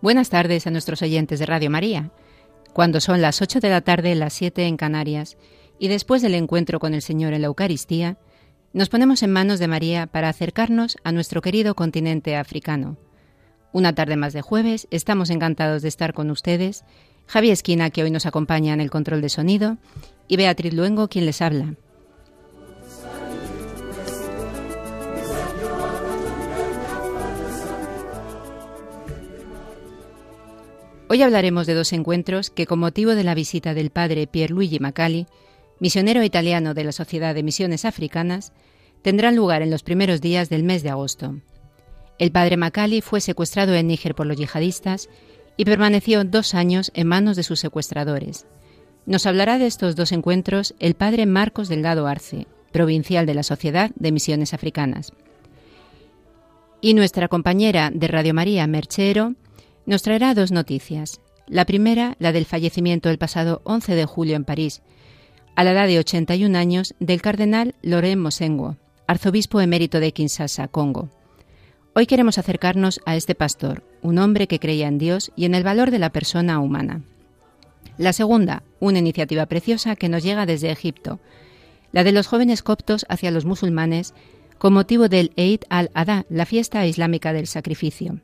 Buenas tardes a nuestros oyentes de Radio María. Cuando son las 8 de la tarde, las 7 en Canarias, y después del encuentro con el Señor en la Eucaristía, nos ponemos en manos de María para acercarnos a nuestro querido continente africano. Una tarde más de jueves, estamos encantados de estar con ustedes, Javi Esquina, que hoy nos acompaña en el control de sonido, y Beatriz Luengo, quien les habla. Hoy hablaremos de dos encuentros que, con motivo de la visita del padre Pierluigi Macali, misionero italiano de la Sociedad de Misiones Africanas, tendrán lugar en los primeros días del mes de agosto. El padre Macali fue secuestrado en Níger por los yihadistas y permaneció dos años en manos de sus secuestradores. Nos hablará de estos dos encuentros el padre Marcos Delgado Arce, provincial de la Sociedad de Misiones Africanas. Y nuestra compañera de Radio María, Merchero, nos traerá dos noticias. La primera, la del fallecimiento el pasado 11 de julio en París, a la edad de 81 años, del cardenal Laurent Mosengo, arzobispo emérito de Kinshasa, Congo. Hoy queremos acercarnos a este pastor, un hombre que creía en Dios y en el valor de la persona humana. La segunda, una iniciativa preciosa que nos llega desde Egipto, la de los jóvenes coptos hacia los musulmanes, con motivo del Eid al-Adha, la fiesta islámica del sacrificio.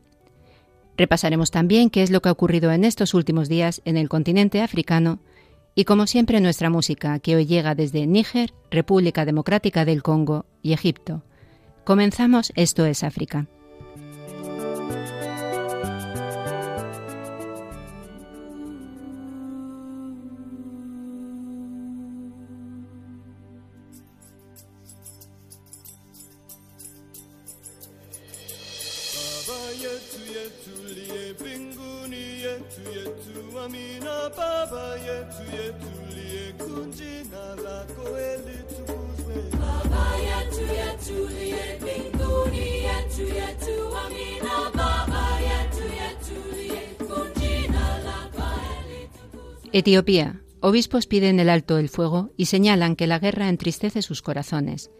Repasaremos también qué es lo que ha ocurrido en estos últimos días en el continente africano y como siempre nuestra música que hoy llega desde Níger, República Democrática del Congo y Egipto. Comenzamos Esto es África. Etiopía. Obispos piden el alto el fuego y señalan que la guerra entristece sus corazones.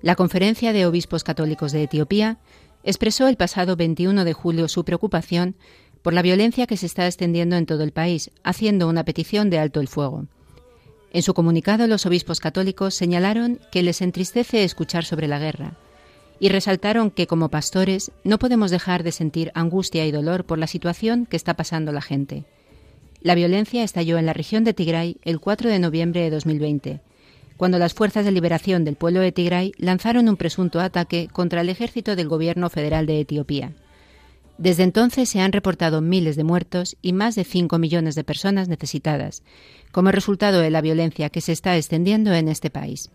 La Conferencia de Obispos Católicos de Etiopía expresó el pasado 21 de julio su preocupación por la violencia que se está extendiendo en todo el país, haciendo una petición de alto el fuego. En su comunicado, los obispos católicos señalaron que les entristece escuchar sobre la guerra y resaltaron que como pastores no podemos dejar de sentir angustia y dolor por la situación que está pasando la gente. La violencia estalló en la región de Tigray el 4 de noviembre de 2020, cuando las fuerzas de liberación del pueblo de Tigray lanzaron un presunto ataque contra el ejército del gobierno federal de Etiopía. Desde entonces se han reportado miles de muertos y más de 5 millones de personas necesitadas, como resultado de la violencia que se está extendiendo en este país.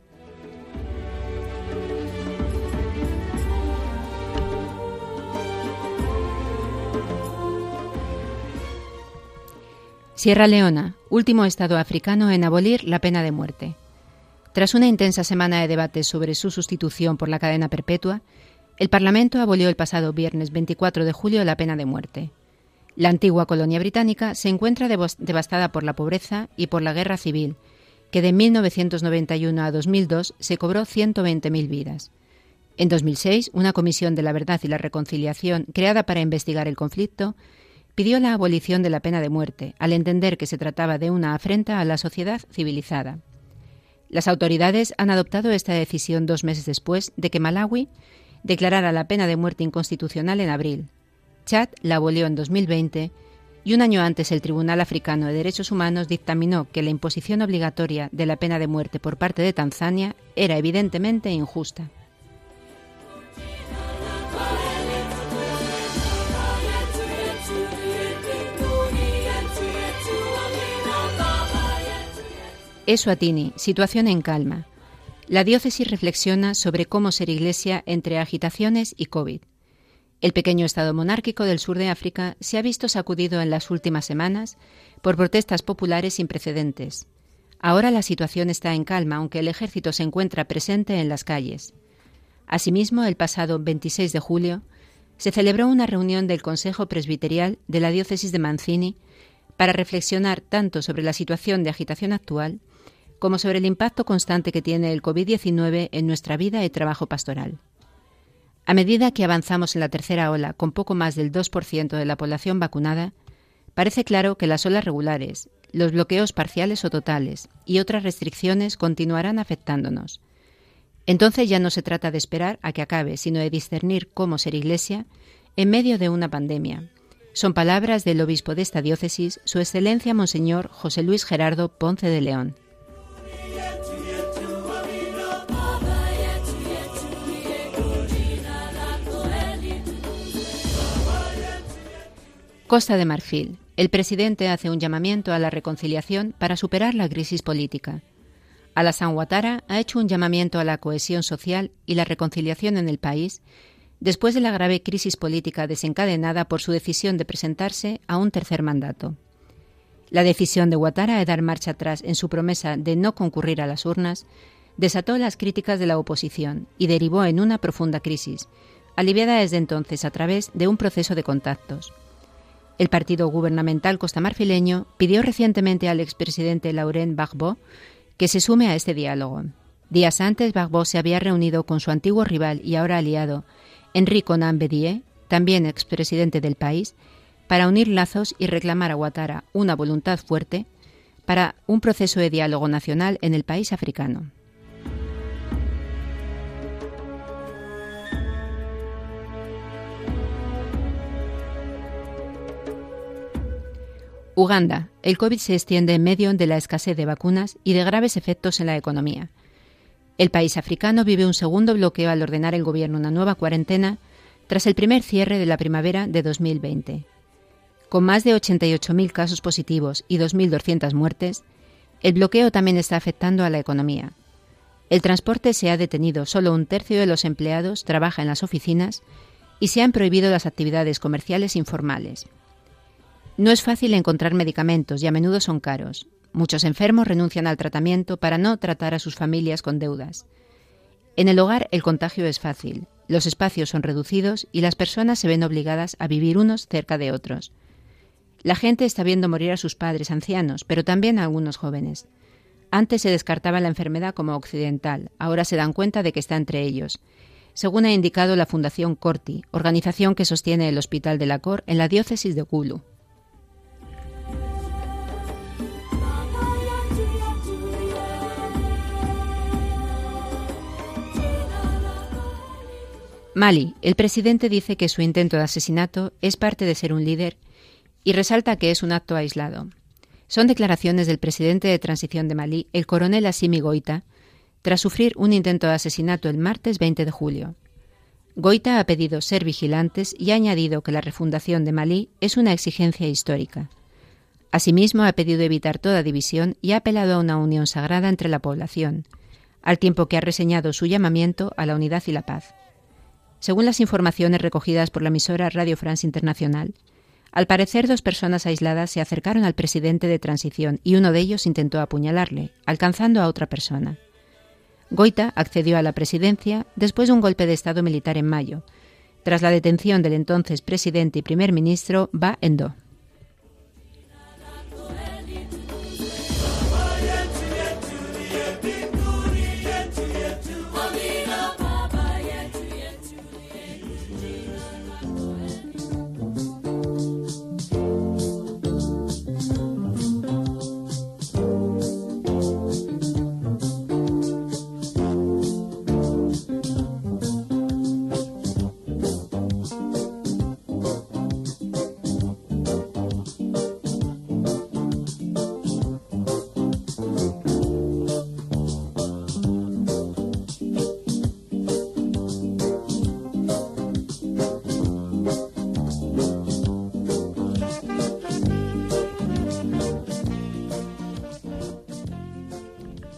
Sierra Leona, último estado africano en abolir la pena de muerte. Tras una intensa semana de debates sobre su sustitución por la cadena perpetua, el Parlamento abolió el pasado viernes 24 de julio la pena de muerte. La antigua colonia británica se encuentra devastada por la pobreza y por la guerra civil, que de 1991 a 2002 se cobró 120.000 vidas. En 2006, una comisión de la verdad y la reconciliación creada para investigar el conflicto pidió la abolición de la pena de muerte, al entender que se trataba de una afrenta a la sociedad civilizada. Las autoridades han adoptado esta decisión dos meses después de que Malawi declarara la pena de muerte inconstitucional en abril. Chad la abolió en 2020 y un año antes el Tribunal Africano de Derechos Humanos dictaminó que la imposición obligatoria de la pena de muerte por parte de Tanzania era evidentemente injusta. Eswatini, situación en calma. La diócesis reflexiona sobre cómo ser iglesia entre agitaciones y COVID. El pequeño Estado monárquico del sur de África se ha visto sacudido en las últimas semanas por protestas populares sin precedentes. Ahora la situación está en calma, aunque el ejército se encuentra presente en las calles. Asimismo, el pasado 26 de julio se celebró una reunión del Consejo Presbiterial de la Diócesis de Mancini para reflexionar tanto sobre la situación de agitación actual como sobre el impacto constante que tiene el COVID-19 en nuestra vida y trabajo pastoral. A medida que avanzamos en la tercera ola con poco más del 2% de la población vacunada, parece claro que las olas regulares, los bloqueos parciales o totales y otras restricciones continuarán afectándonos. Entonces ya no se trata de esperar a que acabe, sino de discernir cómo ser iglesia en medio de una pandemia. Son palabras del obispo de esta diócesis, Su Excelencia Monseñor José Luis Gerardo Ponce de León. Costa de Marfil. El presidente hace un llamamiento a la reconciliación para superar la crisis política. Alassane Ouattara ha hecho un llamamiento a la cohesión social y la reconciliación en el país después de la grave crisis política desencadenada por su decisión de presentarse a un tercer mandato. La decisión de Ouattara de dar marcha atrás en su promesa de no concurrir a las urnas desató las críticas de la oposición y derivó en una profunda crisis, aliviada desde entonces a través de un proceso de contactos. El partido gubernamental costamarfileño pidió recientemente al expresidente Laurent Gbagbo que se sume a este diálogo. Días antes, Gbagbo se había reunido con su antiguo rival y ahora aliado, Enrico Nambedie, también expresidente del país, para unir lazos y reclamar a Ouattara una voluntad fuerte para un proceso de diálogo nacional en el país africano. Uganda. El COVID se extiende en medio de la escasez de vacunas y de graves efectos en la economía. El país africano vive un segundo bloqueo al ordenar el gobierno una nueva cuarentena tras el primer cierre de la primavera de 2020. Con más de 88.000 casos positivos y 2.200 muertes, el bloqueo también está afectando a la economía. El transporte se ha detenido, solo un tercio de los empleados trabaja en las oficinas y se han prohibido las actividades comerciales informales. No es fácil encontrar medicamentos y a menudo son caros. Muchos enfermos renuncian al tratamiento para no tratar a sus familias con deudas. En el hogar el contagio es fácil, los espacios son reducidos y las personas se ven obligadas a vivir unos cerca de otros. La gente está viendo morir a sus padres ancianos, pero también a algunos jóvenes. Antes se descartaba la enfermedad como occidental, ahora se dan cuenta de que está entre ellos, según ha indicado la Fundación Corti, organización que sostiene el Hospital de la Cor en la diócesis de Gulu. Mali, el presidente dice que su intento de asesinato es parte de ser un líder y resalta que es un acto aislado. Son declaraciones del presidente de transición de Malí, el coronel Assimi Goita, tras sufrir un intento de asesinato el martes 20 de julio. Goita ha pedido ser vigilantes y ha añadido que la refundación de Malí es una exigencia histórica. Asimismo, ha pedido evitar toda división y ha apelado a una unión sagrada entre la población, al tiempo que ha reseñado su llamamiento a la unidad y la paz. Según las informaciones recogidas por la emisora Radio France Internacional, al parecer dos personas aisladas se acercaron al presidente de transición y uno de ellos intentó apuñalarle, alcanzando a otra persona. Goita accedió a la presidencia después de un golpe de Estado militar en mayo, tras la detención del entonces presidente y primer ministro Ba Endo.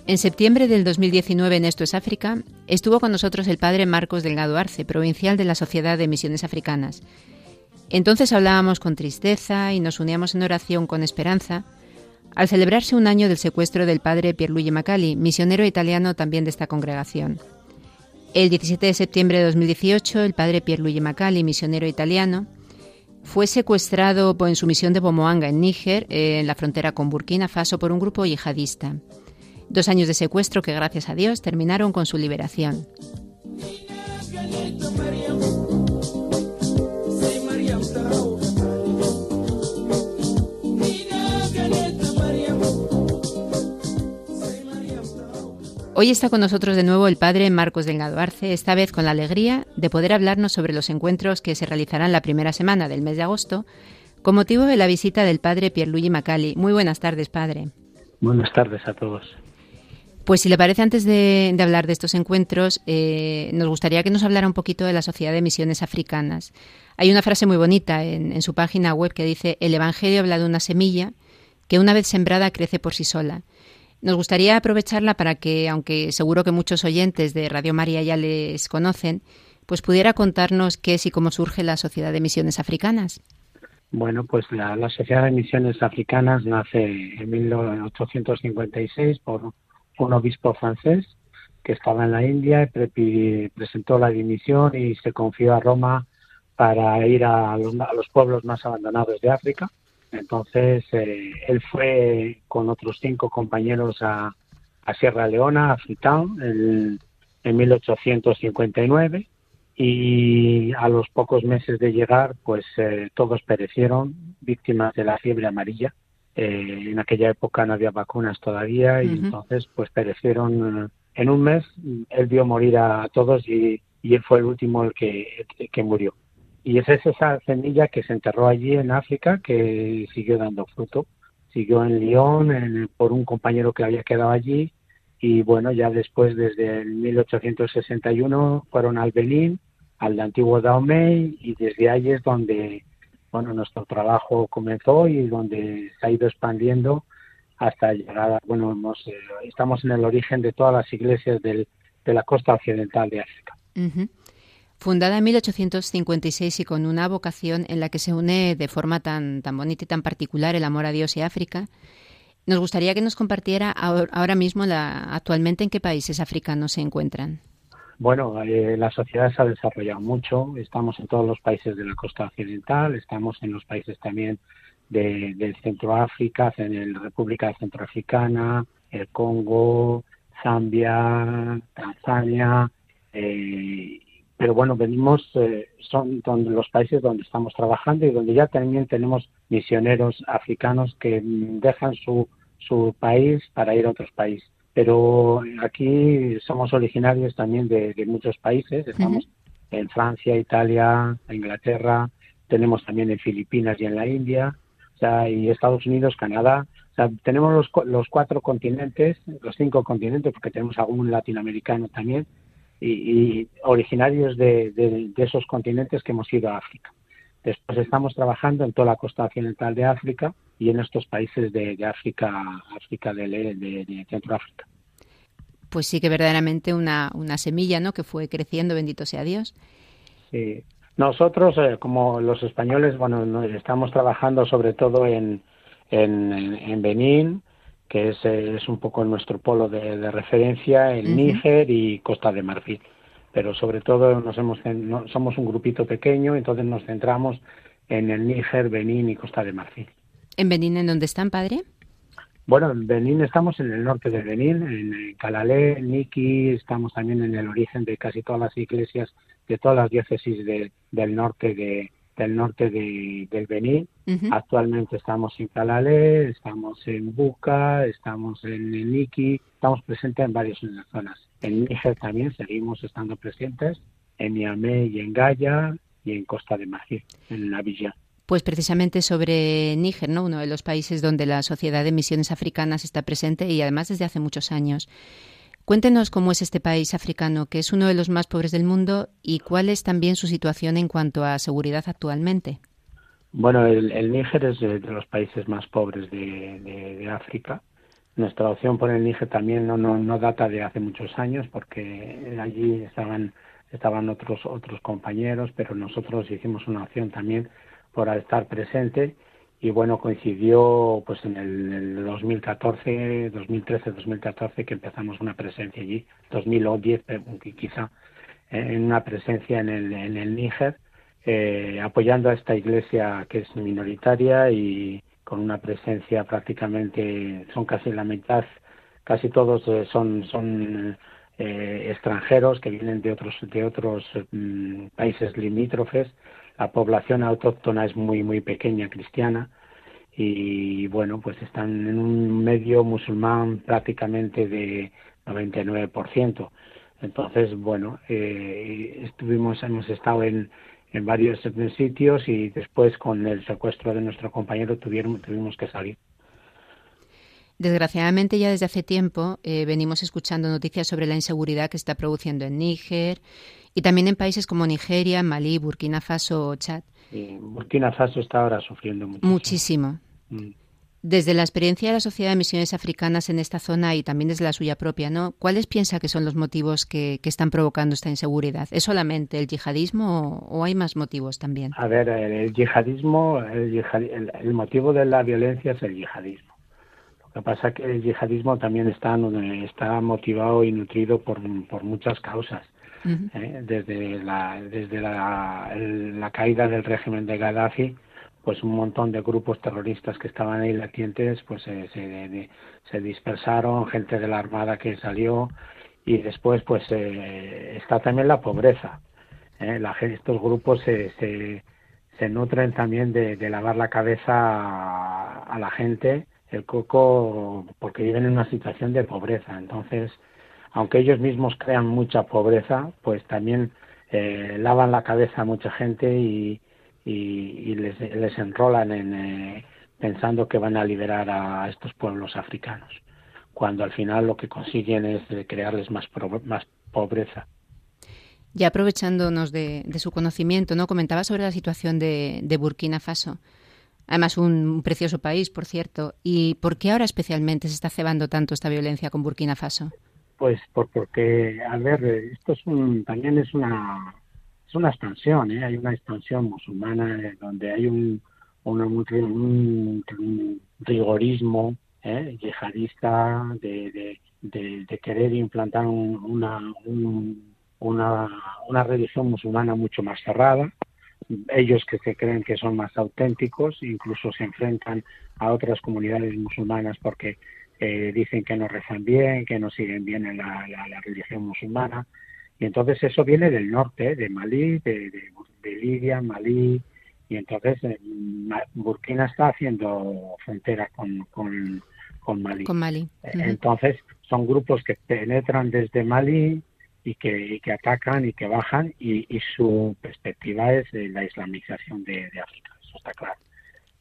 En septiembre del 2019 en Esto es África estuvo con nosotros el padre Marcos Delgado Arce, provincial de la Sociedad de Misiones Africanas. Entonces hablábamos con tristeza y nos uníamos en oración con esperanza al celebrarse un año del secuestro del padre Pierluigi Macali, misionero italiano también de esta congregación. El 17 de septiembre de 2018, el padre Pierluigi Macali, misionero italiano, fue secuestrado en su misión de Bomoanga, en Níger, en la frontera con Burkina Faso, por un grupo yihadista. Dos años de secuestro que, gracias a Dios, terminaron con su liberación. Hoy está con nosotros de nuevo el padre Marcos Delgado Arce, esta vez con la alegría de poder hablarnos sobre los encuentros que se realizarán la primera semana del mes de agosto con motivo de la visita del padre Pierluigi Macali. Muy buenas tardes, padre. Buenas tardes a todos. Pues si le parece, antes de, hablar de estos encuentros, eh, nos gustaría que nos hablara un poquito de la Sociedad de Misiones Africanas. Hay una frase muy bonita en su página web que dice, el Evangelio habla de una semilla que una vez sembrada crece por sí sola. Nos gustaría aprovecharla para que, aunque seguro que muchos oyentes de Radio María ya les conocen, pues pudiera contarnos qué es y cómo surge la Sociedad de Misiones Africanas. Bueno, pues la, Sociedad de Misiones Africanas nace en 1856 por un obispo francés que estaba en la India presentó la dimisión y se confió a Roma para ir a los pueblos más abandonados de África entonces, eh, él fue con otros cinco compañeros a, Sierra Leona, a Freetown, en, en 1859 y a los pocos meses de llegar, pues eh, todos perecieron víctimas de la fiebre amarilla. Eh, en aquella época no había vacunas todavía y entonces pues perecieron en un mes. Él vio morir a todos y, él fue el último el que, que murió. Y esa es esa semilla que se enterró allí en África, que siguió dando fruto. Siguió en Lyon por un compañero que había quedado allí. Y bueno, ya después, desde el 1861, fueron al Benín, al antiguo Dahomey, y desde ahí es donde bueno, nuestro trabajo comenzó y donde se ha ido expandiendo hasta llegar a, bueno, eh, estamos en el origen de todas las iglesias del, de la costa occidental de África. Fundada en 1856 y con una vocación en la que se une de forma tan, tan bonita y tan particular el amor a Dios y África, nos gustaría que nos compartiera ahora mismo la, actualmente en qué países africanos se encuentran. Bueno, eh, la sociedad se ha desarrollado mucho. Estamos en todos los países de la costa occidental, estamos en los países también de, del Centro África, en la República Centroafricana, el Congo, Zambia, Tanzania, eh, pero bueno, venimos, eh, son donde los países donde estamos trabajando y donde ya también tenemos misioneros africanos que dejan su, su país para ir a otros países. Pero aquí somos originarios también de, muchos países, estamos en Francia, Italia, Inglaterra, tenemos también en Filipinas y en la India, o sea, y Estados Unidos, Canadá. O sea, tenemos los, los cuatro continentes, los cinco continentes, porque tenemos algún latinoamericano también, y, originarios de, esos continentes que hemos ido a África. Después estamos trabajando en toda la costa occidental de África y en estos países de, África, África del, de, de Centroáfrica. Pues sí que verdaderamente una, una semilla, ¿no? Que fue creciendo, bendito sea Dios. Sí. Nosotros, eh, como los españoles, bueno, estamos trabajando sobre todo en, en, en Benín, que es, es un poco nuestro polo de, referencia en Níger y Costa de Marfil. Pero sobre todo nos hemos, somos un grupito pequeño, entonces nos centramos en el Níger, Benín y Costa de Marfil. ¿En Benín en dónde están, padre? Bueno, en Benín estamos en el norte de Benín, en Calalé, Niki, estamos también en el origen de casi todas las iglesias de todas las diócesis del norte de, del norte de, del Benín. Actualmente estamos en Calalé, estamos en Buca, estamos en Niki, estamos presentes en varias zonas. En Níger también seguimos estando presentes, en Niamey y en Gaya y en Costa de Marfil, en la villa. Pues precisamente sobre Níger, ¿no? uno de los países donde la Sociedad de Misiones Africanas está presente y además desde hace muchos años. Cuéntenos cómo es este país africano, que es uno de los más pobres del mundo, y cuál es también su situación en cuanto a seguridad actualmente. Bueno, el, Níger es de, los países más pobres de, África. nuestra opción por el Níger también no, no, no data de hace muchos años porque allí estaban estaban otros otros compañeros, pero nosotros hicimos una opción también por estar presente. Y bueno coincidió pues en el, 2014, 2013, 2014 que empezamos una presencia allí, 2010 quizá en una presencia en el en el Níger eh, apoyando a esta iglesia que es minoritaria y con una presencia prácticamente son casi la mitad, casi todos eh, son son eh, extranjeros que vienen de otros de otros mm, países limítrofes la población autóctona es muy muy pequeña cristiana y bueno pues están en un medio musulmán prácticamente de 99% entonces bueno eh, estuvimos hemos estado en en varios sitios y después con el secuestro de nuestro compañero tuvieron, tuvimos que salir. Desgraciadamente ya desde hace tiempo eh, venimos escuchando noticias sobre la inseguridad que está produciendo en Níger y también en países como Nigeria, Malí, Burkina Faso o Chad. Burkina Faso está ahora sufriendo muchísimo. Muchísimo. Mm. Desde la experiencia de la Sociedad de Misiones Africanas en esta zona y también desde la suya propia, ¿no? ¿Cuáles piensa que son los motivos que, están provocando esta inseguridad? ¿Es solamente el yihadismo o, hay más motivos también? A ver, el yihadismo, el, motivo de la violencia es el yihadismo. Lo que pasa es que el yihadismo también está, está motivado y nutrido por, muchas causas. ¿eh? Desde, la, desde la caída del régimen de Gaddafi, pues un montón de grupos terroristas que estaban ahí latientes pues se, se, dispersaron gente de la armada que salió y después pues eh, está también la pobreza ¿eh? la, estos grupos se, se, se nutren también de, lavar la cabeza a, la gente el coco porque viven en una situación de pobreza entonces aunque ellos mismos crean mucha pobreza pues también eh, lavan la cabeza a mucha gente y, y, les, les, enrolan en, eh, pensando que van a liberar a estos pueblos africanos, cuando al final lo que consiguen es crearles más, más pobreza. Ya aprovechándonos de, su conocimiento, ¿no? Comentaba sobre la situación de, Burkina Faso. Además, un precioso país, por cierto. ¿Y por qué ahora especialmente se está cebando tanto esta violencia con Burkina Faso? Pues porque, a ver, esto es un, también es una, una expansión, ¿eh? hay una expansión musulmana eh, donde hay un, un, rigorismo ¿eh? yihadista de, de, querer implantar una, una, una religión musulmana mucho más cerrada. Ellos que se creen que son más auténticos, incluso se enfrentan a otras comunidades musulmanas porque eh, dicen que no rezan bien, que no siguen bien en la, la religión musulmana y entonces eso viene del norte, de Malí, de, de, Libia, Malí, y entonces eh, Burkina está haciendo frontera con, con, con Malí. Con Malí. Eh, entonces son grupos que penetran desde Malí y que, que atacan y que bajan y, y su perspectiva es la islamización de, África, eso está claro.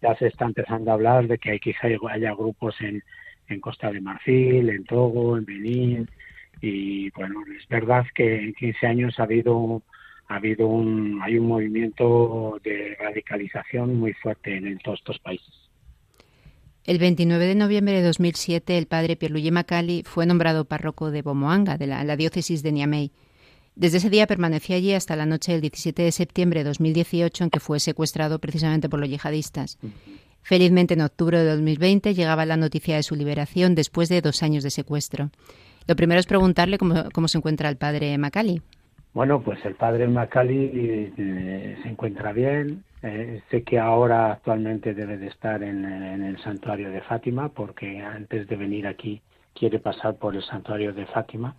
Ya se está empezando a hablar de que quizá haya grupos en, en Costa de Marfil, en Togo, en Benín, y bueno, es verdad que en 15 años ha habido ha habido un hay un movimiento de radicalización muy fuerte en, todos estos países. El 29 de noviembre de 2007, el padre Pierluigi Macali fue nombrado párroco de Bomoanga, de la, diócesis de Niamey. Desde ese día permaneció allí hasta la noche del 17 de septiembre de 2018, en que fue secuestrado precisamente por los yihadistas. Felizmente, en octubre de 2020 llegaba la noticia de su liberación después de dos años de secuestro. Lo primero es preguntarle cómo, se encuentra el padre Macali. Bueno, pues el padre Macali eh, se encuentra bien. Eh, sé que ahora actualmente debe de estar en, el santuario de Fátima porque antes de venir aquí quiere pasar por el santuario de Fátima,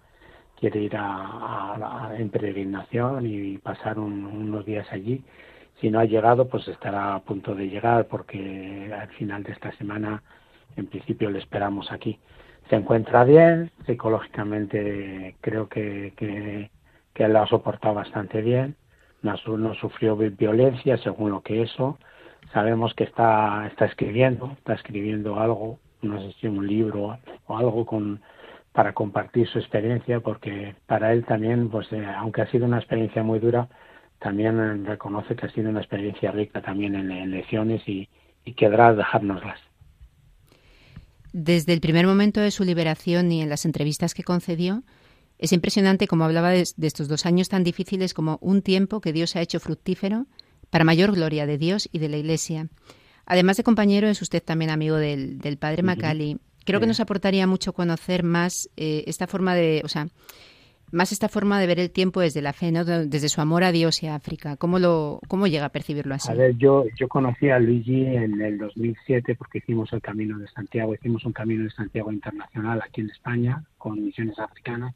quiere ir a, en peregrinación y pasar unos días allí. Si no ha llegado, pues estará a punto de llegar porque al final de esta semana en principio le esperamos aquí se encuentra bien, psicológicamente creo que, que, que lo ha soportado bastante bien, no, no, sufrió violencia según lo que eso, sabemos que está, está escribiendo, está escribiendo algo, no sé si un libro o algo con para compartir su experiencia porque para él también pues eh, aunque ha sido una experiencia muy dura también reconoce que ha sido una experiencia rica también en, lecciones y, y dejárnoslas. Desde el primer momento de su liberación y en las entrevistas que concedió, es impresionante como hablaba de, estos dos años tan difíciles como un tiempo que Dios ha hecho fructífero para mayor gloria de Dios y de la Iglesia. Además de compañero, es usted también amigo del, padre Macali. Creo que nos aportaría mucho conocer más eh, esta forma de, o sea, más esta forma de ver el tiempo desde la fe, ¿no? desde su amor a Dios y a África. ¿Cómo, lo, cómo llega a percibirlo así? A ver, yo, yo conocí a Luigi en el 2007 porque hicimos el Camino de Santiago, hicimos un Camino de Santiago internacional aquí en España con misiones africanas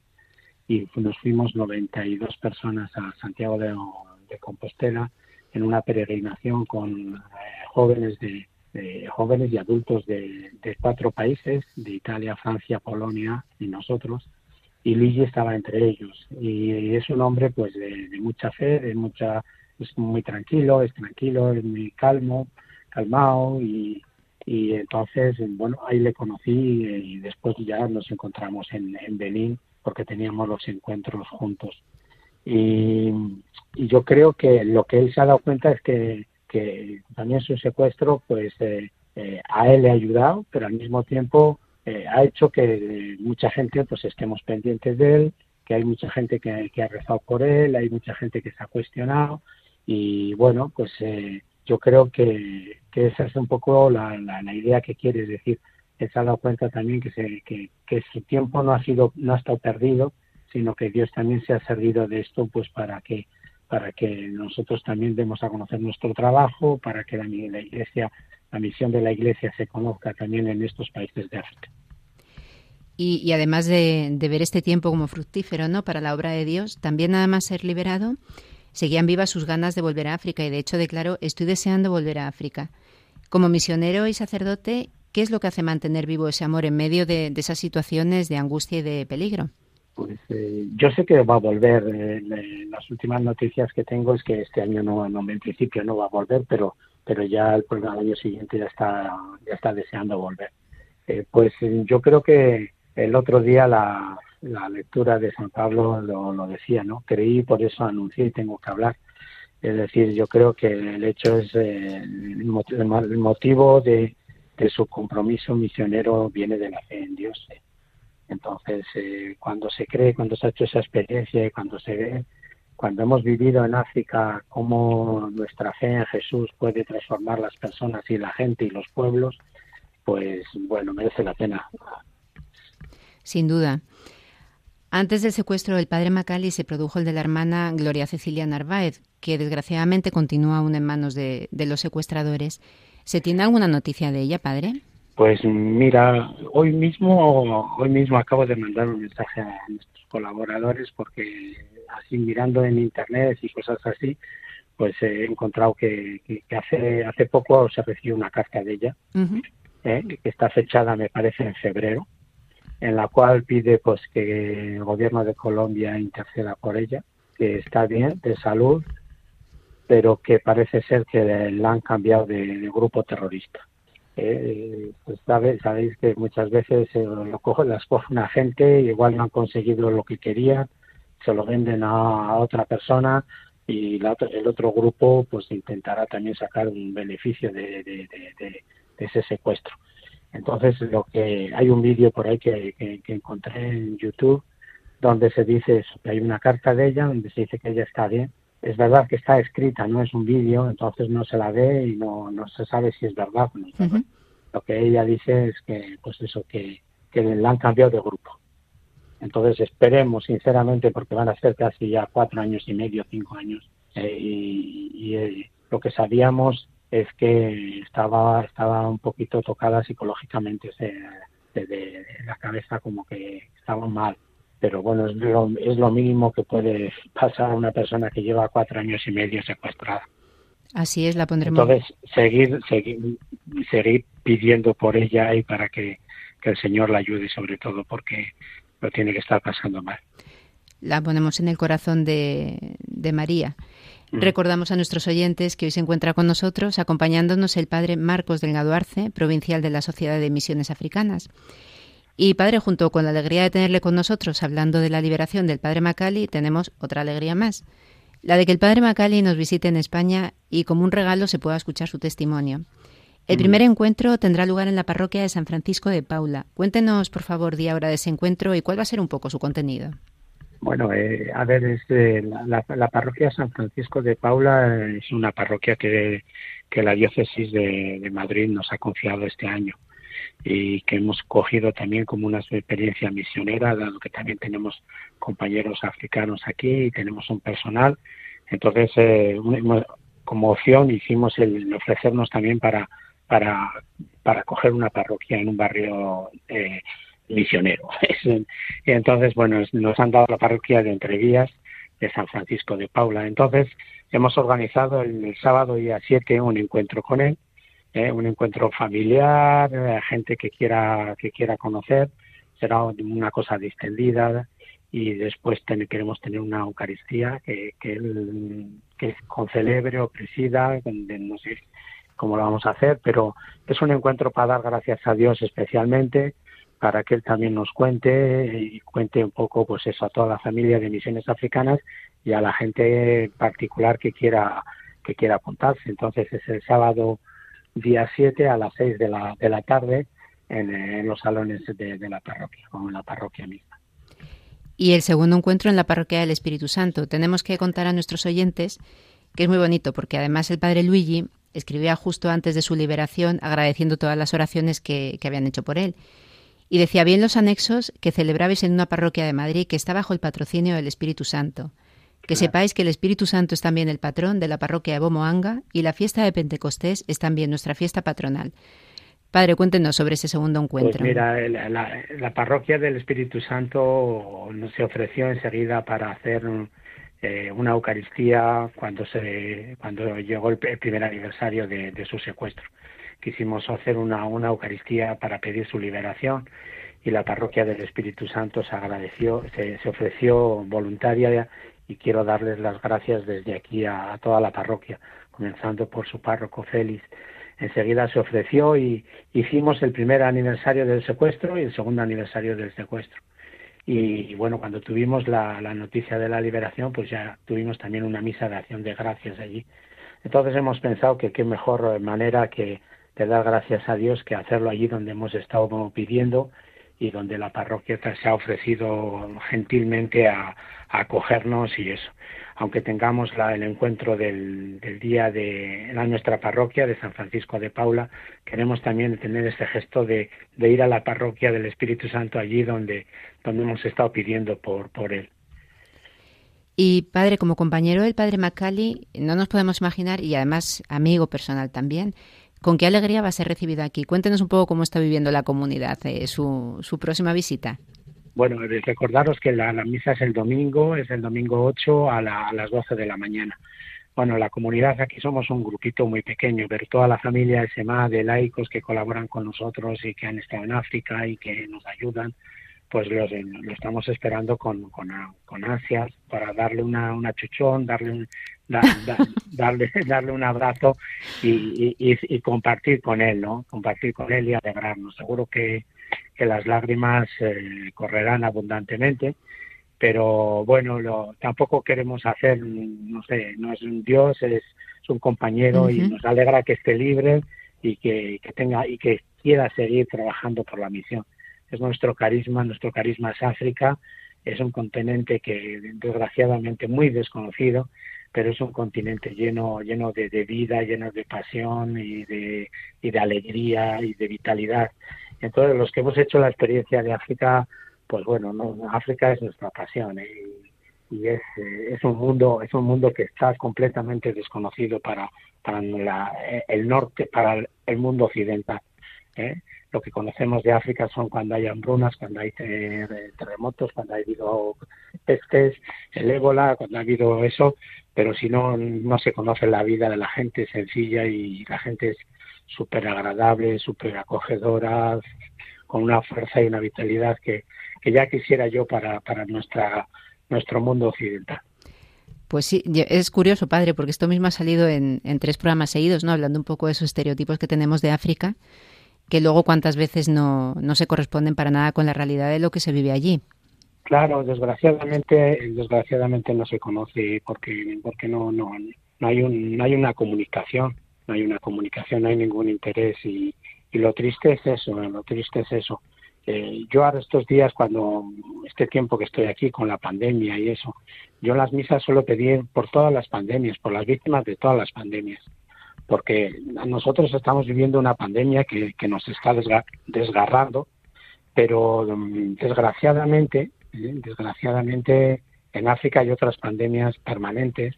y nos fuimos 92 personas a Santiago de, Compostela en una peregrinación con eh, jóvenes de, jóvenes y adultos de, de cuatro países, de Italia, Francia, Polonia y nosotros y Luigi estaba entre ellos. Y es un hombre pues de, mucha fe, de mucha, es muy tranquilo, es tranquilo, es muy calmo, calmado y, y entonces, bueno, ahí le conocí y después ya nos encontramos en, en Benín porque teníamos los encuentros juntos. Y, yo creo que lo que él se ha dado cuenta es que, también su secuestro pues eh, eh, a él le ha ayudado, pero al mismo tiempo eh, ha hecho que mucha gente pues estemos pendientes de él, que hay mucha gente que, ha rezado por él, hay mucha gente que se ha cuestionado y bueno, pues yo creo que, esa es un poco la, idea que quiere, decir, se ha dado cuenta también que, se, que, su tiempo no ha sido, no ha estado perdido, sino que Dios también se ha servido de esto pues para que para que nosotros también demos a conocer nuestro trabajo, para que la, iglesia la misión de la Iglesia se conozca también en estos países de África. Y, además de, ver este tiempo como fructífero ¿no? para la obra de Dios, también nada más ser liberado, seguían vivas sus ganas de volver a África y de hecho declaró, estoy deseando volver a África. Como misionero y sacerdote, ¿qué es lo que hace mantener vivo ese amor en medio de, esas situaciones de angustia y de peligro? Pues eh, yo sé que va a volver. Eh, las últimas noticias que tengo es que este año no, no, en principio no va a volver, pero pero ya el, el año siguiente ya está, ya está deseando volver. Eh, pues yo creo que el otro día la, la lectura de San Pablo lo, lo, decía, ¿no? Creí, por eso anuncié y tengo que hablar. Es decir, yo creo que el hecho es eh, el, motivo de, de, su compromiso misionero viene de la fe en Dios. Entonces, eh, cuando se cree, cuando se ha hecho esa experiencia y cuando se ve cuando hemos vivido en África cómo nuestra fe en Jesús puede transformar las personas y la gente y los pueblos, pues bueno, merece la pena. Sin duda. Antes del secuestro del padre Macali se produjo el de la hermana Gloria Cecilia Narváez, que desgraciadamente continúa aún en manos de los secuestradores. ¿Se tiene alguna noticia de ella, padre? Pues mira, hoy mismo, hoy mismo acabo de mandar un mensaje a nuestros colaboradores porque así mirando en internet y cosas así, pues he encontrado que, hace hace poco se recibió una carta de ella, ¿eh? que está fechada, me parece, en febrero, en la cual pide pues que el gobierno de Colombia interceda por ella, que está bien, de salud, pero que parece ser que la han cambiado de, grupo terrorista. Eh, pues sabéis que muchas veces eh, lo coge, las coge una gente, igual no han conseguido lo que querían, se lo venden a, otra persona y el otro grupo pues intentará también sacar un beneficio de, ese secuestro. Entonces lo que hay un vídeo por ahí que, encontré en YouTube donde se dice que hay una carta de ella donde se dice que ella está bien. Es verdad que está escrita, no es un vídeo, entonces no se la ve y no, no se sabe si es verdad o no. Lo que ella dice es que, pues eso, que, que la han cambiado de grupo. Entonces esperemos sinceramente, porque van a ser casi ya cuatro años y medio, cinco años, eh, y, eh, lo que sabíamos es que estaba, estaba un poquito tocada psicológicamente de, la cabeza, como que estaba mal. Pero bueno, es lo, es lo mínimo que puede pasar a una persona que lleva cuatro años y medio secuestrada. Así es, la pondremos. Entonces, seguir, seguir, seguir pidiendo por ella y para que, que el Señor la ayude, sobre todo, porque lo tiene que estar pasando mal. La ponemos en el corazón de, de María. Mm. Recordamos a nuestros oyentes que hoy se encuentra con nosotros acompañándonos el padre Marcos Delgado Arce, provincial de la Sociedad de Misiones Africanas. Y padre, junto con la alegría de tenerle con nosotros hablando de la liberación del padre Macali, tenemos otra alegría más, la de que el padre Macali nos visite en España y como un regalo se pueda escuchar su testimonio. El primer encuentro tendrá lugar en la parroquia de San Francisco de Paula. Cuéntenos, por favor, día hora de ese encuentro y cuál va a ser un poco su contenido. Bueno, eh, a ver, es, la, parroquia de San Francisco de Paula es una parroquia que, que la diócesis de, Madrid nos ha confiado este año y que hemos cogido también como una experiencia misionera, dado que también tenemos compañeros africanos aquí y tenemos un personal. Entonces, eh, como opción hicimos el ofrecernos también para para, para coger una parroquia en un barrio eh, misionero. entonces, bueno, nos han dado la parroquia de Entrevías de San Francisco de Paula. Entonces, hemos organizado el, sábado día 7 un encuentro con él, eh, un encuentro familiar, eh, gente que quiera, que quiera conocer. Será una cosa distendida y después queremos tener una Eucaristía que, que él que concelebre o presida, no sé cómo lo vamos a hacer, pero es un encuentro para dar gracias a Dios especialmente, para que Él también nos cuente y cuente un poco, pues eso, a toda la familia de misiones africanas y a la gente particular que quiera que quiera apuntarse. Entonces es el sábado día 7 a las 6 de la, de la tarde en, los salones de, la parroquia, como en la parroquia misma. Y el segundo encuentro en la parroquia del Espíritu Santo. Tenemos que contar a nuestros oyentes que es muy bonito porque además el padre Luigi escribía justo antes de su liberación agradeciendo todas las oraciones que, habían hecho por él. Y decía bien los anexos que celebrabais en una parroquia de Madrid que está bajo el patrocinio del Espíritu Santo. Que sepáis que el Espíritu Santo es también el patrón de la parroquia de Bomoanga y la fiesta de Pentecostés es también nuestra fiesta patronal. Padre, cuéntenos sobre ese segundo pues encuentro. mira, la, la, parroquia del Espíritu Santo se ofreció enseguida para hacer eh, una Eucaristía cuando se cuando llegó el, primer aniversario de, su secuestro. Quisimos hacer una, una Eucaristía para pedir su liberación y la parroquia del Espíritu Santo se agradeció, se, ofreció voluntaria y quiero darles las gracias desde aquí a, toda la parroquia, comenzando por su párroco Félix. Enseguida se ofreció y hicimos el primer aniversario del secuestro y el segundo aniversario del secuestro. Y, bueno, cuando tuvimos la, noticia de la liberación, pues ya tuvimos también una misa de acción de gracias allí. Entonces hemos pensado que qué mejor manera que de dar gracias a Dios que hacerlo allí donde hemos estado pidiendo y donde la parroquia se ha ofrecido gentilmente a, acogernos y eso aunque tengamos la, el encuentro del, día de la nuestra parroquia de San Francisco de Paula, queremos también tener este gesto de, ir a la parroquia del Espíritu Santo allí donde, donde hemos estado pidiendo por, por él. Y padre, como compañero del padre Macali, no nos podemos imaginar, y además amigo personal también, con qué alegría va a ser recibido aquí. Cuéntenos un poco cómo está viviendo la comunidad, eh, su, próxima visita. Bueno, recordaros que la, misa es el domingo, es el domingo 8 a, las 12 de la mañana. Bueno, la comunidad aquí somos un grupito muy pequeño, pero toda la familia SMA de laicos que colaboran con nosotros y que han estado en África y que nos ayudan, pues lo estamos esperando con, con, ansias para darle una, una chuchón, darle un, darle, darle un abrazo y, y, compartir con él, ¿no? Compartir con él y alegrarnos. Seguro que, que las lágrimas eh, correrán abundantemente, pero bueno, lo, tampoco queremos hacer, no sé, no es un Dios, es, un compañero y nos alegra que esté libre y que, tenga y que quiera seguir trabajando por la misión. Es nuestro carisma, nuestro carisma es África, es un continente que desgraciadamente muy desconocido, pero es un continente lleno lleno de, de vida, lleno de pasión y de, y de alegría y de vitalidad. Entonces, los que hemos hecho la experiencia de África, pues bueno, no, África es nuestra pasión ¿eh? y, es, eh, es un mundo es un mundo que está completamente desconocido para para el norte, para el mundo occidental. ¿eh? Lo que conocemos de África son cuando hay hambrunas, cuando hay terremotos, cuando ha habido pestes, el ébola, cuando ha habido eso, pero si no, no se conoce la vida de la gente sencilla y la gente es súper agradable, súper acogedora, con una fuerza y una vitalidad que, que ya quisiera yo para, para nuestra, nuestro mundo occidental. Pues sí, es curioso, padre, porque esto mismo ha salido en, en, tres programas seguidos, ¿no? Hablando un poco de esos estereotipos que tenemos de África, que luego cuántas veces no, no se corresponden para nada con la realidad de lo que se vive allí. Claro, desgraciadamente, desgraciadamente no se conoce porque, porque no, no, no hay un, no hay una comunicación no hay una comunicación, no hay ningún interés y, y lo triste es eso, lo triste es eso. Eh, yo ahora estos días, cuando este tiempo que estoy aquí con la pandemia y eso, yo las misas suelo pedir por todas las pandemias, por las víctimas de todas las pandemias, porque nosotros estamos viviendo una pandemia que, que nos está desgarrando, pero mm, desgraciadamente, ¿eh? desgraciadamente en África hay otras pandemias permanentes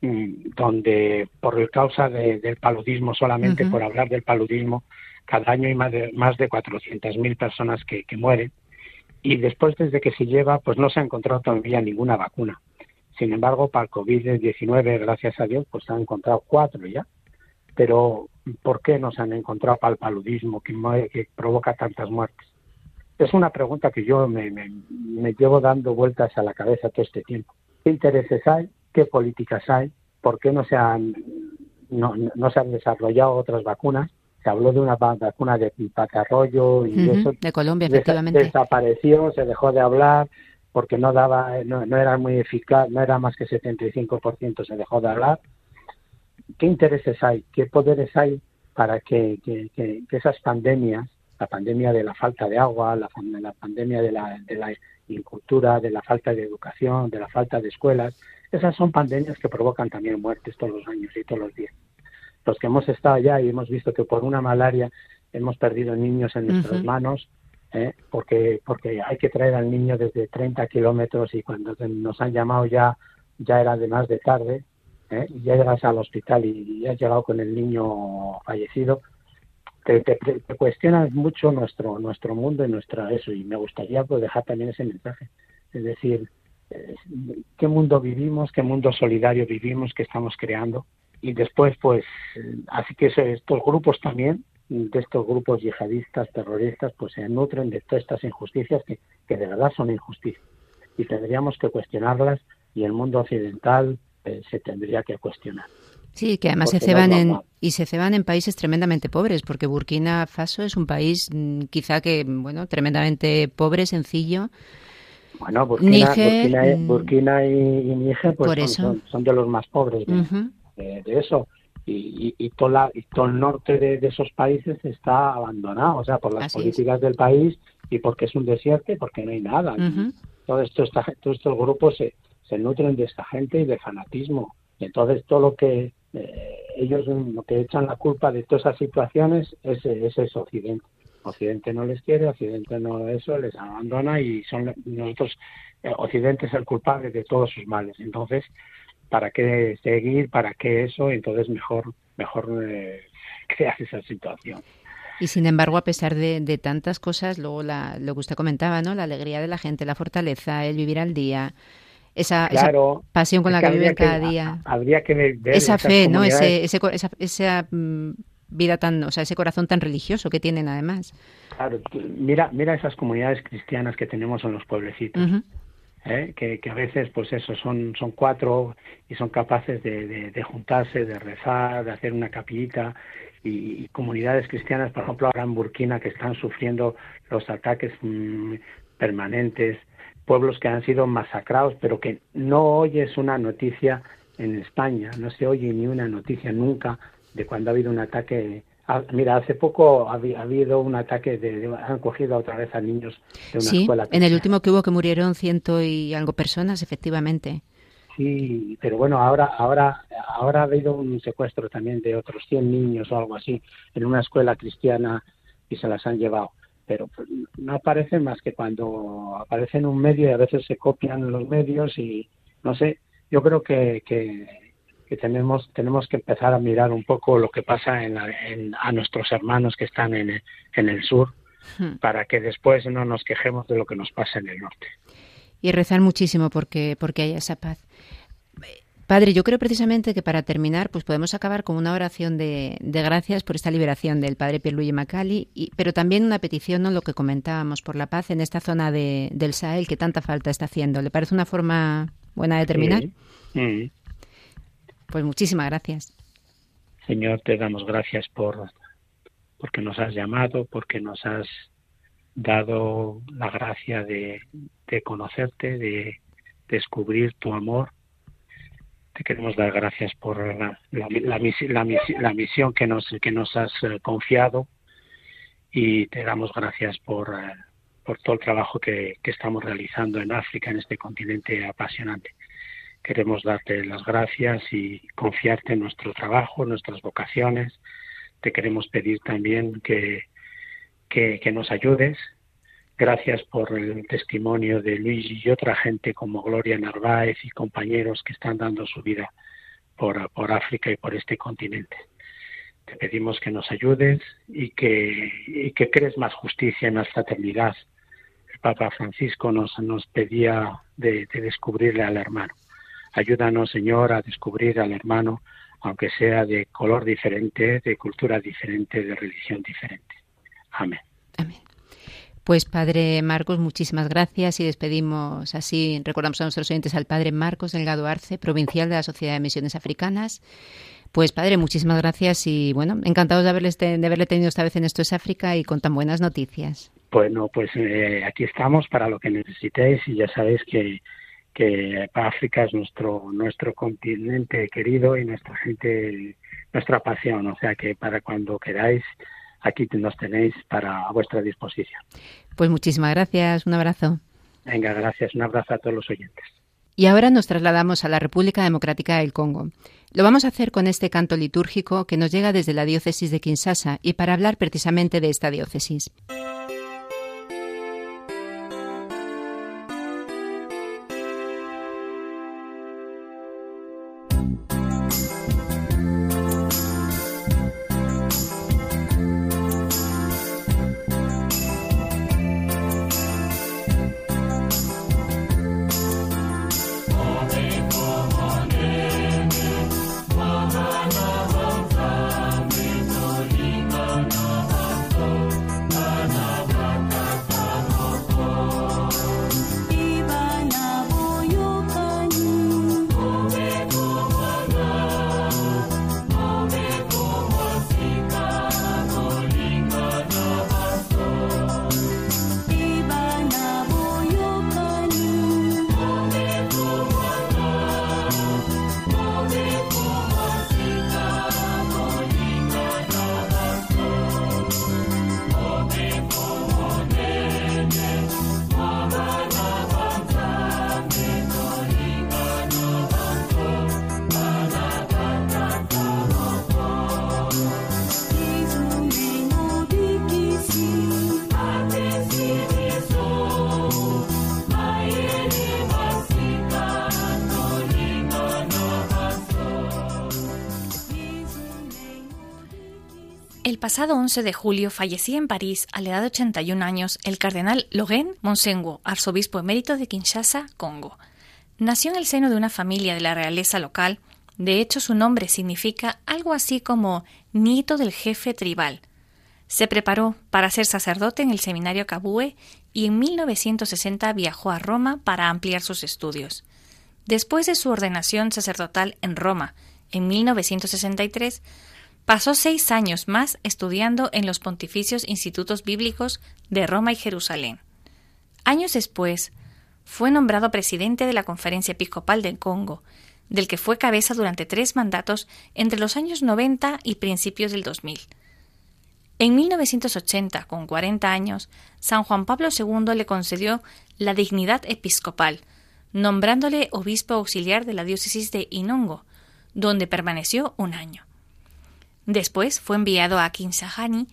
mm, donde por causa del paludismo, solamente por hablar del paludismo, cada año hay más de, más de 400.000 personas que, mueren y después desde que se lleva pues no se ha encontrado todavía ninguna vacuna. Sin embargo, para el COVID-19, gracias a Dios, pues se han encontrado cuatro ya. Pero, ¿por qué no se han encontrado para el paludismo que, que provoca tantas muertes? Es una pregunta que yo me, me, llevo dando vueltas a la cabeza todo este tiempo. ¿Qué intereses hay? ¿Qué políticas hay? ¿Por qué no se han, no, no se han desarrollado otras vacunas? se habló de una vacuna de patarroyo y eso de Colombia efectivamente desapareció se dejó de hablar porque no daba no, era muy eficaz no era más que 75% se dejó de hablar qué intereses hay qué poderes hay para que, que, esas pandemias la pandemia de la falta de agua la, la pandemia de la, de la incultura de la falta de educación de la falta de escuelas esas son pandemias que provocan también muertes todos los años y todos los días los que hemos estado allá y hemos visto que por una malaria hemos perdido niños en nuestras manos, ¿eh? porque, porque hay que traer al niño desde 30 kilómetros y cuando nos han llamado ya, ya era de más de tarde, ¿eh? ya llegas al hospital y, has llegado con el niño fallecido, te, te, cuestionas mucho nuestro nuestro mundo y nuestra eso y me gustaría pues, dejar también ese mensaje. Es decir eh, qué mundo vivimos qué mundo solidario vivimos que estamos creando. Y después pues así que estos grupos también de estos grupos yihadistas terroristas pues se nutren de todas estas injusticias que, que de verdad son injusticias. Y tendríamos que cuestionarlas y el mundo occidental eh, se tendría que cuestionar Sí, que además se ceban en y se ceban en países tremendamente pobres, porque Burkina Faso es un país mm, quizá que bueno tremendamente pobre, sencillo. Bueno, Burkina, Burkina, mm, y, Níger pues son, de los más pobres de, eso. Y, y, todo el norte de, esos países está abandonado, o sea, por las políticas del país y porque es un desierto y porque no hay nada. todo esto, todos estos grupos se, se nutren de esta gente y de fanatismo. Entonces, todo lo que eh, ellos lo que echan la culpa de todas esas situaciones es, es, Occidente. Occidente no les quiere, Occidente no eso, les abandona y son nosotros, eh, Occidente es el culpable de todos sus males. Entonces, para qué seguir, para qué eso, entonces mejor, mejor eh, crear esa situación. Y sin embargo, a pesar de, tantas cosas, luego la, lo que usted comentaba, ¿no? La alegría de la gente, la fortaleza, el vivir al día, esa, pasión con la que, viven cada día. Habría que ver esa fe, ¿no? Ese, ese, esa, esa mm, vida tan, o sea, ese corazón tan religioso que tienen además. Claro, mira, mira esas comunidades cristianas que tenemos en los pueblecitos. ¿eh? que, a veces pues eso son son cuatro y son capaces de, de, juntarse de rezar de hacer una capillita y, comunidades cristianas por ejemplo ahora en Burkina que están sufriendo los ataques mm, permanentes pueblos que han sido masacrados pero que no oyes una noticia en España no se oye ni una noticia nunca de cuando ha habido un ataque Ah, mira, hace poco ha, habido un ataque, de, han cogido otra vez a niños de una sí, escuela. en el último que hubo que murieron ciento y algo personas, efectivamente. Sí, pero bueno, ahora, ahora, ahora ha habido un secuestro también de otros 100 niños o algo así en una escuela cristiana y se las han llevado. Pero pues, no aparecen más que cuando aparecen en un medio y a veces se copian los medios y no sé, yo creo que, que que tenemos tenemos que empezar a mirar un poco lo que pasa en, a nuestros hermanos que están en, en el sur hmm. para que después no nos quejemos de lo que nos pasa en el norte. Y rezar muchísimo porque, porque haya esa paz. Padre, yo creo precisamente que para terminar, pues podemos acabar con una oración de, de gracias por esta liberación del Padre Pierluigi Macali, y, pero también una petición, ¿no? lo que comentábamos, por la paz en esta zona de, del Sahel que tanta falta está haciendo. ¿Le parece una forma buena de terminar? Sí. Pues muchísimas gracias. Señor, te damos gracias por porque nos has llamado, porque nos has dado la gracia de, conocerte, de descubrir tu amor te queremos dar gracias por la, misión que nos, has eh, confiado y te damos gracias por, eh, todo el trabajo que, estamos realizando en África, en este continente apasionante. Queremos darte las gracias y confiarte en nuestro trabajo, en nuestras vocaciones. Te queremos pedir también que nos ayudes Gracias por el testimonio de Luis y otra gente como Gloria Narváez y compañeros que están dando su vida por, África y por este continente. Te pedimos que nos ayudes y que, crees más justicia y más fraternidad. El Papa Francisco nos, nos pedía de, de descubrirle al hermano. Ayúdanos, Señor, a descubrir al hermano, aunque sea de color diferente, de cultura diferente, de religión diferente. Amén. Amén. Pues Padre Marcos, muchísimas gracias y despedimos así, recordamos a nuestros oyentes al Padre Marcos Delgado Arce, provincial de la Sociedad de Misiones Africanas. Pues Padre, muchísimas gracias y bueno, encantados de, haberle tenido esta vez en Esto es África y con tan buenas noticias. Bueno, pues eh, aquí estamos para lo que necesitéis y ya sabéis que, que África es nuestro, nuestro continente querido y nuestra gente, nuestra pasión, o sea que para cuando queráis aquí nos tenéis para a vuestra disposición. Pues muchísimas gracias, un abrazo. Venga, gracias, un abrazo a todos los oyentes. Y ahora nos trasladamos a la República Democrática del Congo. Lo vamos a hacer con este canto litúrgico que nos llega desde la diócesis de Kinshasa y para hablar precisamente de esta diócesis. Pasado 11 de julio fallecía en París, a la edad de 81 años, el cardenal Laurent Monsengo, arzobispo emérito de Kinshasa, Congo. Nació en el seno de una familia de la realeza local. De hecho, su nombre significa algo así como nieto del jefe tribal. Se preparó para ser sacerdote en el seminario Cabue y en 1960 viajó a Roma para ampliar sus estudios. Después de su ordenación sacerdotal en Roma, en 1963, Pasó seis años más estudiando en los pontificios institutos bíblicos de Roma y Jerusalén. Años después, fue nombrado presidente de la Conferencia Episcopal del Congo, del que fue cabeza durante tres mandatos entre los años 90 y principios del 2000. En 1980, con 40 años, San Juan Pablo II le concedió la dignidad episcopal, nombrándole obispo auxiliar de la diócesis de Inongo, donde permaneció un año. Después fue enviado a Kinsahani,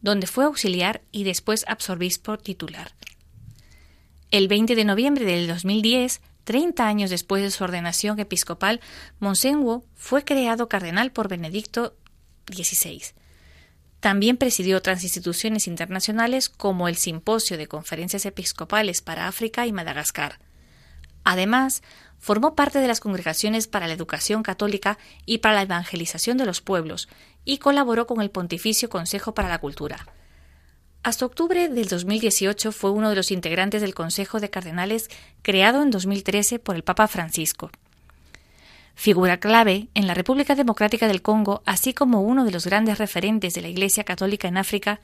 donde fue auxiliar y después absorbispo titular. El 20 de noviembre del 2010, 30 años después de su ordenación episcopal, Monsenguo fue creado cardenal por Benedicto XVI. También presidió otras instituciones internacionales como el Simposio de Conferencias Episcopales para África y Madagascar. Además, formó parte de las congregaciones para la educación católica y para la evangelización de los pueblos, y colaboró con el Pontificio Consejo para la Cultura. Hasta octubre del 2018 fue uno de los integrantes del Consejo de Cardenales creado en 2013 por el Papa Francisco. Figura clave en la República Democrática del Congo, así como uno de los grandes referentes de la Iglesia Católica en África,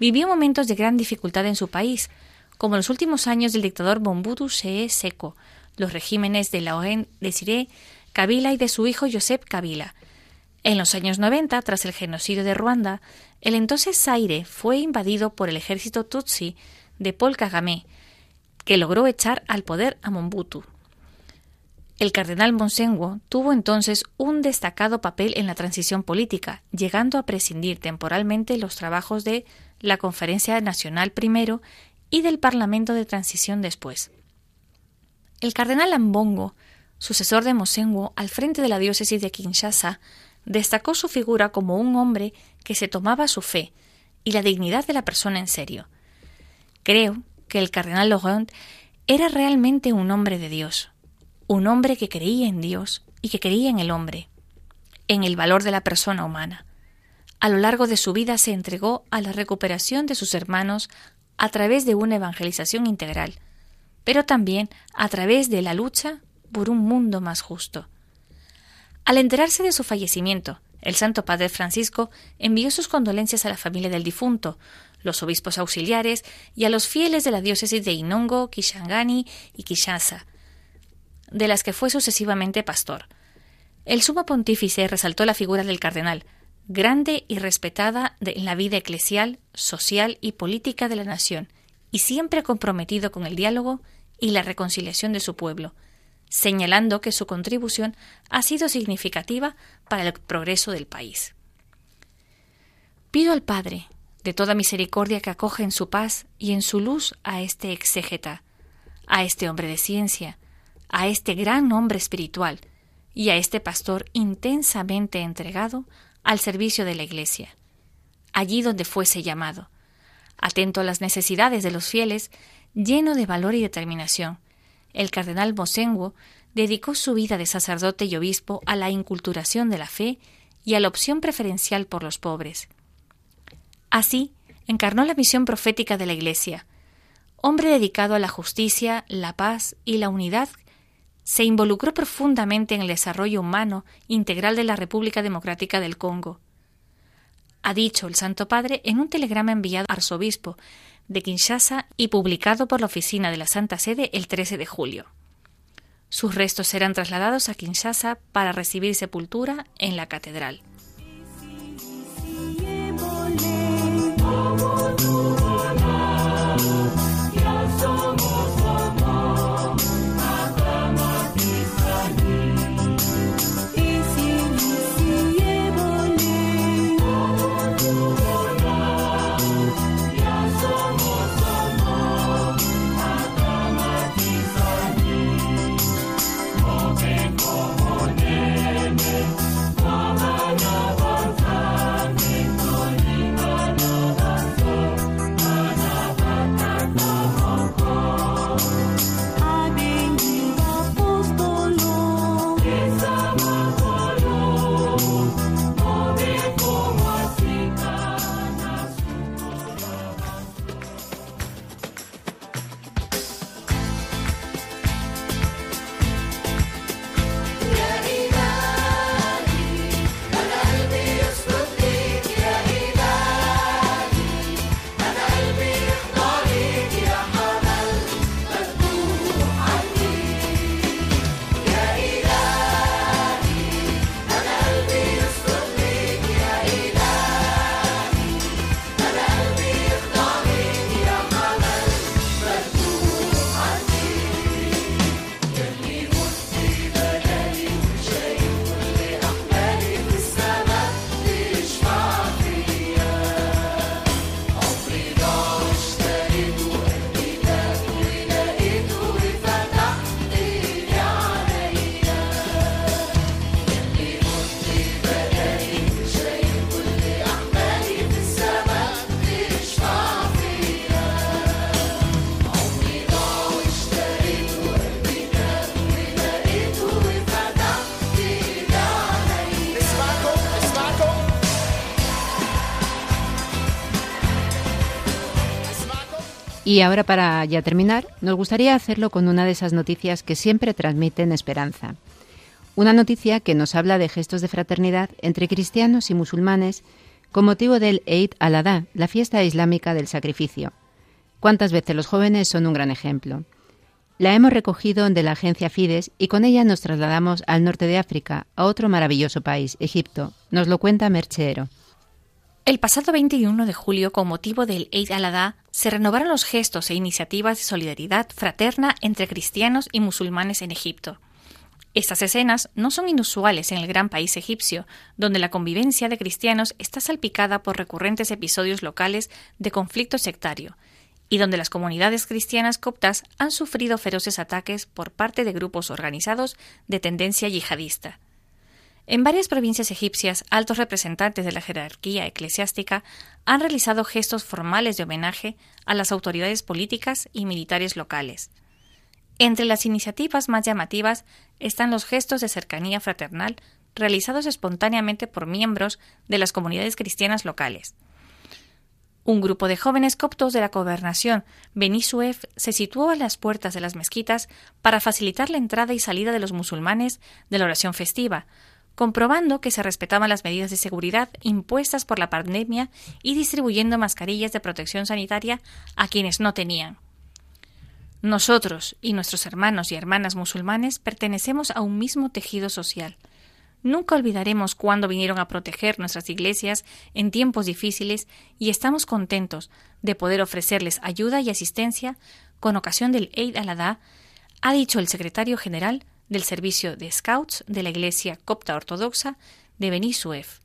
vivió momentos de gran dificultad en su país, como en los últimos años del dictador Mobutu Sese Seko, los regímenes de la de Siré Kabila y de su hijo Josep Kabila. En los años 90, tras el genocidio de Ruanda, el entonces Zaire fue invadido por el ejército Tutsi de Paul Kagame, que logró echar al poder a Mobutu. El cardenal Monsengo tuvo entonces un destacado papel en la transición política, llegando a prescindir temporalmente los trabajos de la Conferencia Nacional primero y del Parlamento de Transición después. El cardenal Ambongo, sucesor de Monsengo al frente de la diócesis de Kinshasa, destacó su figura como un hombre que se tomaba su fe y la dignidad de la persona en serio. Creo que el cardenal Laurent era realmente un hombre de Dios, un hombre que creía en Dios y que creía en el hombre, en el valor de la persona humana. A lo largo de su vida se entregó a la recuperación de sus hermanos a través de una evangelización integral, pero también a través de la lucha por un mundo más justo. Al enterarse de su fallecimiento, el Santo Padre Francisco envió sus condolencias a la familia del difunto, los obispos auxiliares y a los fieles de la diócesis de Inongo, Kishangani y Kinshasa, de las que fue sucesivamente pastor. El sumo pontífice resaltó la figura del cardenal, grande y respetada en la vida eclesial, social y política de la nación, y siempre comprometido con el diálogo y la reconciliación de su pueblo, señalando que su contribución ha sido significativa para el progreso del país. Pido al Padre, de toda misericordia, que acoge en su paz y en su luz a este exégeta, a este hombre de ciencia, a este gran hombre espiritual y a este pastor intensamente entregado al servicio de la Iglesia, allí donde fuese llamado, atento a las necesidades de los fieles, lleno de valor y determinación. El cardenal Mosengo dedicó su vida de sacerdote y obispo a la inculturación de la fe y a la opción preferencial por los pobres. Así, encarnó la misión profética de la Iglesia, hombre dedicado a la justicia, la paz y la unidad se involucró profundamente en el desarrollo humano integral de la República Democrática del Congo. Ha dicho el Santo Padre en un telegrama enviado al arzobispo de Kinshasa y publicado por la oficina de la Santa Sede el 13 de julio. Sus restos serán trasladados a Kinshasa para recibir sepultura en la catedral. Y ahora para ya terminar, nos gustaría hacerlo con una de esas noticias que siempre transmiten esperanza. Una noticia que nos habla de gestos de fraternidad entre cristianos y musulmanes con motivo del Eid al-Adha, la fiesta islámica del sacrificio. ¿Cuántas veces los jóvenes son un gran ejemplo? La hemos recogido de la agencia Fides y con ella nos trasladamos al norte de África, a otro maravilloso país, Egipto. Nos lo cuenta Mercheero. El pasado 21 de julio, con motivo del Eid al-Adha, se renovaron los gestos e iniciativas de solidaridad fraterna entre cristianos y musulmanes en Egipto. Estas escenas no son inusuales en el gran país egipcio, donde la convivencia de cristianos está salpicada por recurrentes episodios locales de conflicto sectario, y donde las comunidades cristianas coptas han sufrido feroces ataques por parte de grupos organizados de tendencia yihadista. En varias provincias egipcias, altos representantes de la jerarquía eclesiástica han realizado gestos formales de homenaje a las autoridades políticas y militares locales. Entre las iniciativas más llamativas están los gestos de cercanía fraternal realizados espontáneamente por miembros de las comunidades cristianas locales. Un grupo de jóvenes coptos de la gobernación Beni Suef se situó a las puertas de las mezquitas para facilitar la entrada y salida de los musulmanes de la oración festiva, comprobando que se respetaban las medidas de seguridad impuestas por la pandemia y distribuyendo mascarillas de protección sanitaria a quienes no tenían. Nosotros y nuestros hermanos y hermanas musulmanes pertenecemos a un mismo tejido social. Nunca olvidaremos cuándo vinieron a proteger nuestras iglesias en tiempos difíciles y estamos contentos de poder ofrecerles ayuda y asistencia con ocasión del Eid al-Adha, ha dicho el secretario general del Servicio de Scouts de la Iglesia Copta Ortodoxa de Beni Suef.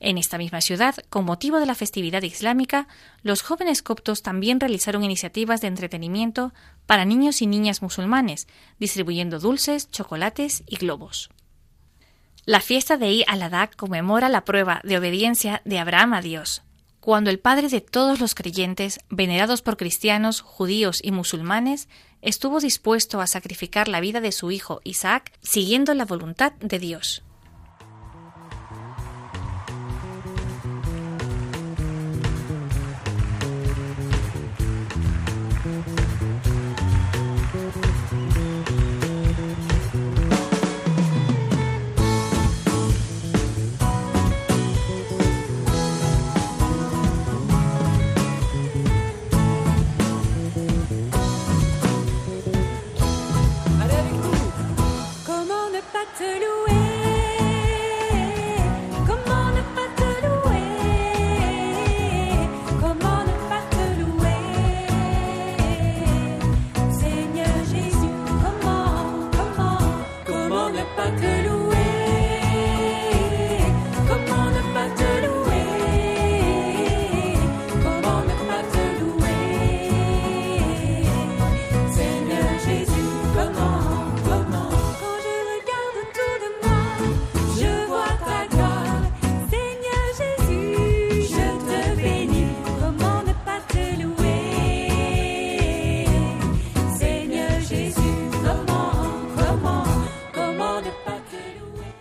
En esta misma ciudad, con motivo de la festividad islámica, los jóvenes coptos también realizaron iniciativas de entretenimiento para niños y niñas musulmanes, distribuyendo dulces, chocolates y globos. La fiesta de I al-Adha conmemora la prueba de obediencia de Abraham a Dios, cuando el padre de todos los creyentes, venerados por cristianos, judíos y musulmanes, estuvo dispuesto a sacrificar la vida de su hijo Isaac siguiendo la voluntad de Dios.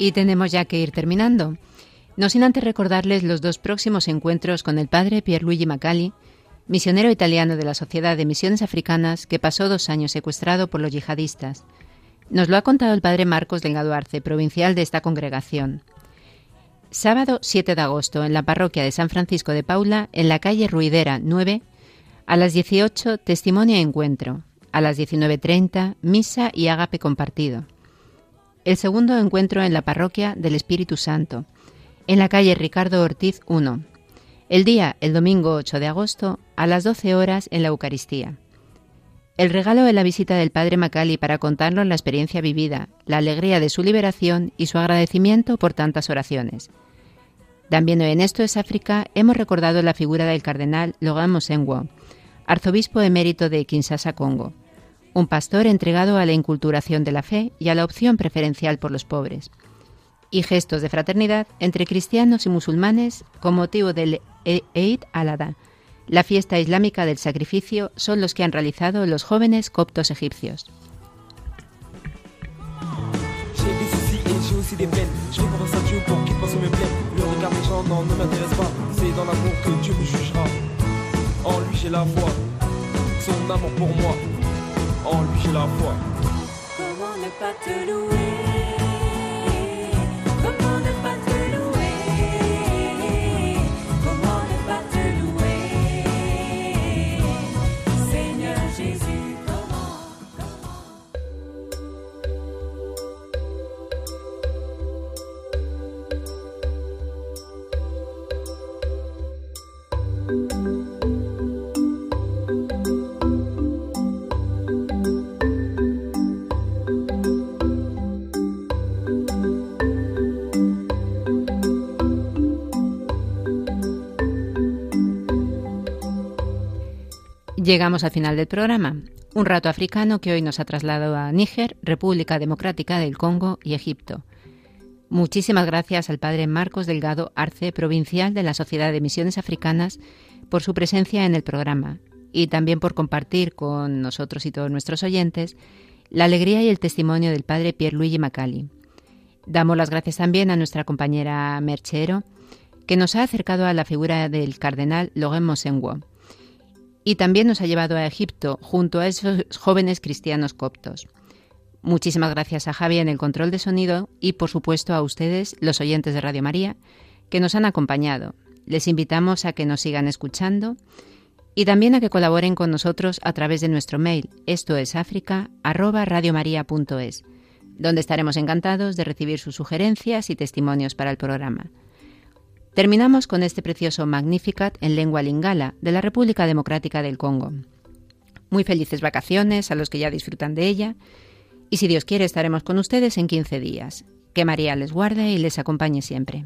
Y tenemos ya que ir terminando. No sin antes recordarles los dos próximos encuentros con el padre Pierluigi Macali, misionero italiano de la Sociedad de Misiones Africanas que pasó dos años secuestrado por los yihadistas. Nos lo ha contado el padre Marcos Delgado Arce, provincial de esta congregación. Sábado 7 de agosto, en la parroquia de San Francisco de Paula, en la calle Ruidera 9, a las 18, testimonio y encuentro. A las 19.30, misa y ágape compartido el segundo encuentro en la parroquia del Espíritu Santo, en la calle Ricardo Ortiz 1. El día, el domingo 8 de agosto, a las 12 horas en la Eucaristía. El regalo de la visita del Padre Macali para contarnos la experiencia vivida, la alegría de su liberación y su agradecimiento por tantas oraciones. También en Esto es África hemos recordado la figura del cardenal Logan Mosenwo, arzobispo emérito de Kinshasa, Congo un pastor entregado a la inculturación de la fe y a la opción preferencial por los pobres, y gestos de fraternidad entre cristianos y musulmanes con motivo del Eid al-Adha, la fiesta islámica del sacrificio, son los que han realizado los jóvenes coptos egipcios. En lui j'ai la foi. Comment ne pas te louer? Llegamos al final del programa. Un rato africano que hoy nos ha trasladado a Níger, República Democrática del Congo y Egipto. Muchísimas gracias al padre Marcos Delgado Arce, provincial de la Sociedad de Misiones Africanas, por su presencia en el programa y también por compartir con nosotros y todos nuestros oyentes la alegría y el testimonio del padre Pierluigi Macali. Damos las gracias también a nuestra compañera Merchero, que nos ha acercado a la figura del cardenal Logan Mosenwo y también nos ha llevado a Egipto junto a esos jóvenes cristianos coptos. Muchísimas gracias a Javi en el control de sonido y por supuesto a ustedes, los oyentes de Radio María, que nos han acompañado. Les invitamos a que nos sigan escuchando y también a que colaboren con nosotros a través de nuestro mail, esto es donde estaremos encantados de recibir sus sugerencias y testimonios para el programa. Terminamos con este precioso Magnificat en lengua lingala de la República Democrática del Congo. Muy felices vacaciones a los que ya disfrutan de ella y si Dios quiere estaremos con ustedes en 15 días. Que María les guarde y les acompañe siempre.